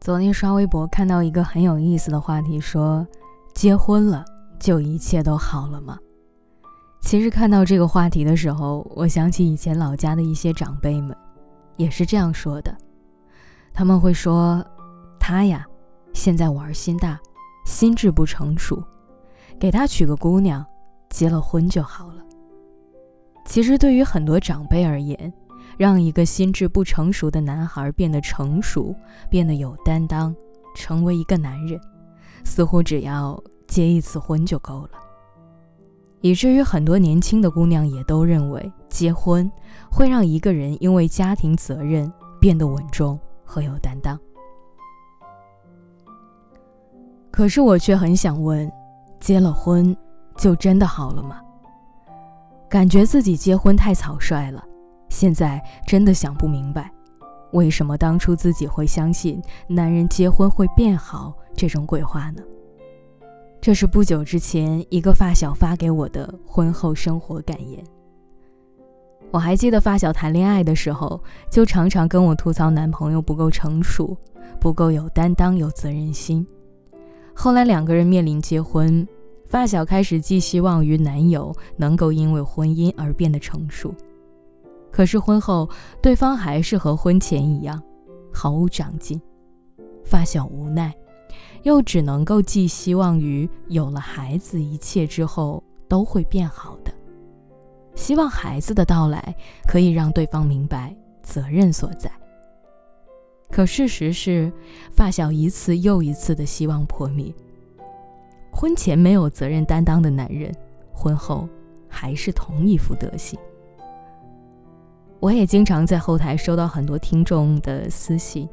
昨天刷微博看到一个很有意思的话题，说结婚了就一切都好了吗？其实看到这个话题的时候，我想起以前老家的一些长辈们，也是这样说的。他们会说，他呀，现在玩心大，心智不成熟，给他娶个姑娘，结了婚就好了。其实对于很多长辈而言，让一个心智不成熟的男孩变得成熟，变得有担当，成为一个男人，似乎只要结一次婚就够了。以至于很多年轻的姑娘也都认为，结婚会让一个人因为家庭责任变得稳重和有担当。可是我却很想问：结了婚就真的好了吗？感觉自己结婚太草率了。现在真的想不明白，为什么当初自己会相信男人结婚会变好这种鬼话呢？这是不久之前一个发小发给我的婚后生活感言。我还记得发小谈恋爱的时候，就常常跟我吐槽男朋友不够成熟，不够有担当、有责任心。后来两个人面临结婚，发小开始寄希望于男友能够因为婚姻而变得成熟。可是婚后，对方还是和婚前一样，毫无长进。发小无奈，又只能够寄希望于有了孩子，一切之后都会变好的。希望孩子的到来可以让对方明白责任所在。可事实是，发小一次又一次的希望破灭。婚前没有责任担当的男人，婚后还是同一副德行。我也经常在后台收到很多听众的私信，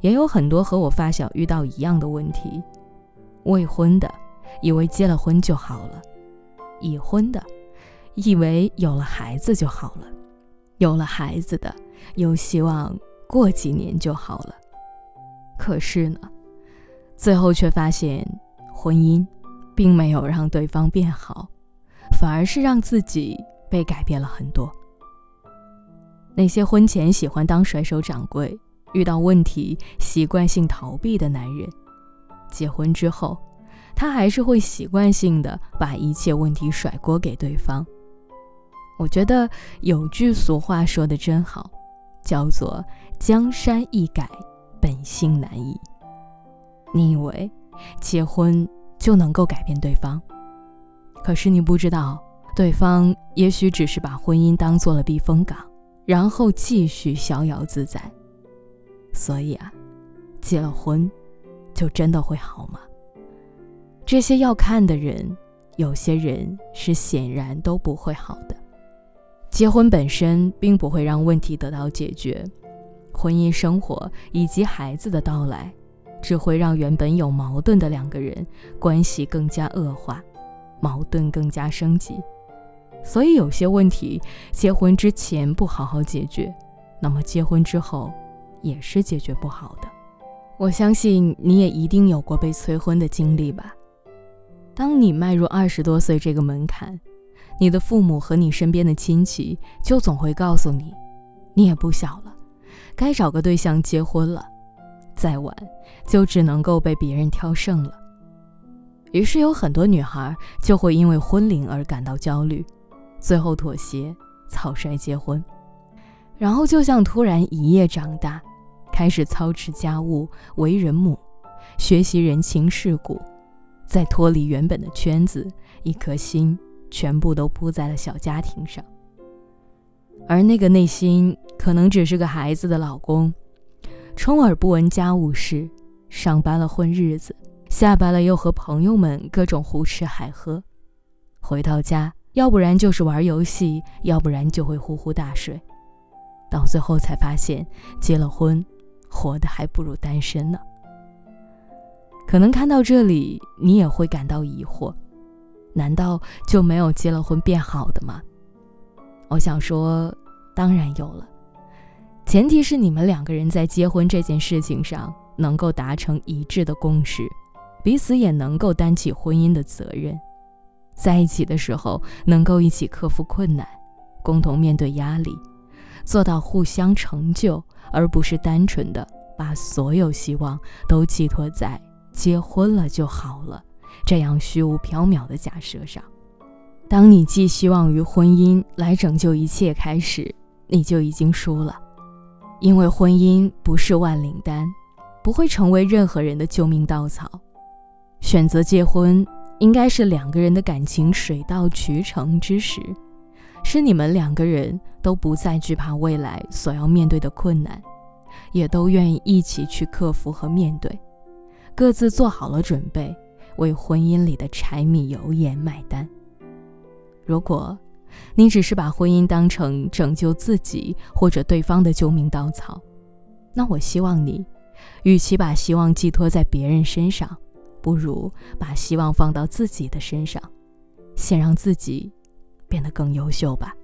也有很多和我发小遇到一样的问题：未婚的以为结了婚就好了，已婚的以为有了孩子就好了，有了孩子的又希望过几年就好了。可是呢，最后却发现，婚姻并没有让对方变好，反而是让自己被改变了很多。那些婚前喜欢当甩手掌柜，遇到问题习惯性逃避的男人，结婚之后，他还是会习惯性的把一切问题甩锅给对方。我觉得有句俗话说的真好，叫做“江山易改，本性难移”。你以为结婚就能够改变对方？可是你不知道，对方也许只是把婚姻当做了避风港。然后继续逍遥自在，所以啊，结了婚，就真的会好吗？这些要看的人，有些人是显然都不会好的。结婚本身并不会让问题得到解决，婚姻生活以及孩子的到来，只会让原本有矛盾的两个人关系更加恶化，矛盾更加升级。所以有些问题，结婚之前不好好解决，那么结婚之后也是解决不好的。我相信你也一定有过被催婚的经历吧？当你迈入二十多岁这个门槛，你的父母和你身边的亲戚就总会告诉你，你也不小了，该找个对象结婚了，再晚就只能够被别人挑剩了。于是有很多女孩就会因为婚龄而感到焦虑。最后妥协，草率结婚，然后就像突然一夜长大，开始操持家务、为人母，学习人情世故，再脱离原本的圈子，一颗心全部都扑在了小家庭上。而那个内心可能只是个孩子的老公，充耳不闻家务事，上班了混日子，下班了又和朋友们各种胡吃海喝，回到家。要不然就是玩游戏，要不然就会呼呼大睡，到最后才发现结了婚，活的还不如单身呢。可能看到这里，你也会感到疑惑：难道就没有结了婚变好的吗？我想说，当然有了，前提是你们两个人在结婚这件事情上能够达成一致的共识，彼此也能够担起婚姻的责任。在一起的时候，能够一起克服困难，共同面对压力，做到互相成就，而不是单纯的把所有希望都寄托在结婚了就好了这样虚无缥缈的假设上。当你寄希望于婚姻来拯救一切开始，你就已经输了，因为婚姻不是万灵丹，不会成为任何人的救命稻草。选择结婚，应该是两个人的感情水到渠成之时，是你们两个人都不再惧怕未来所要面对的困难，也都愿意一起去克服和面对，各自做好了准备，为婚姻里的柴米油盐买单。如果，你只是把婚姻当成拯救自己或者对方的救命稻草，那我希望你，与其把希望寄托在别人身上，不如把希望放到自己的身上，先让自己变得更优秀吧。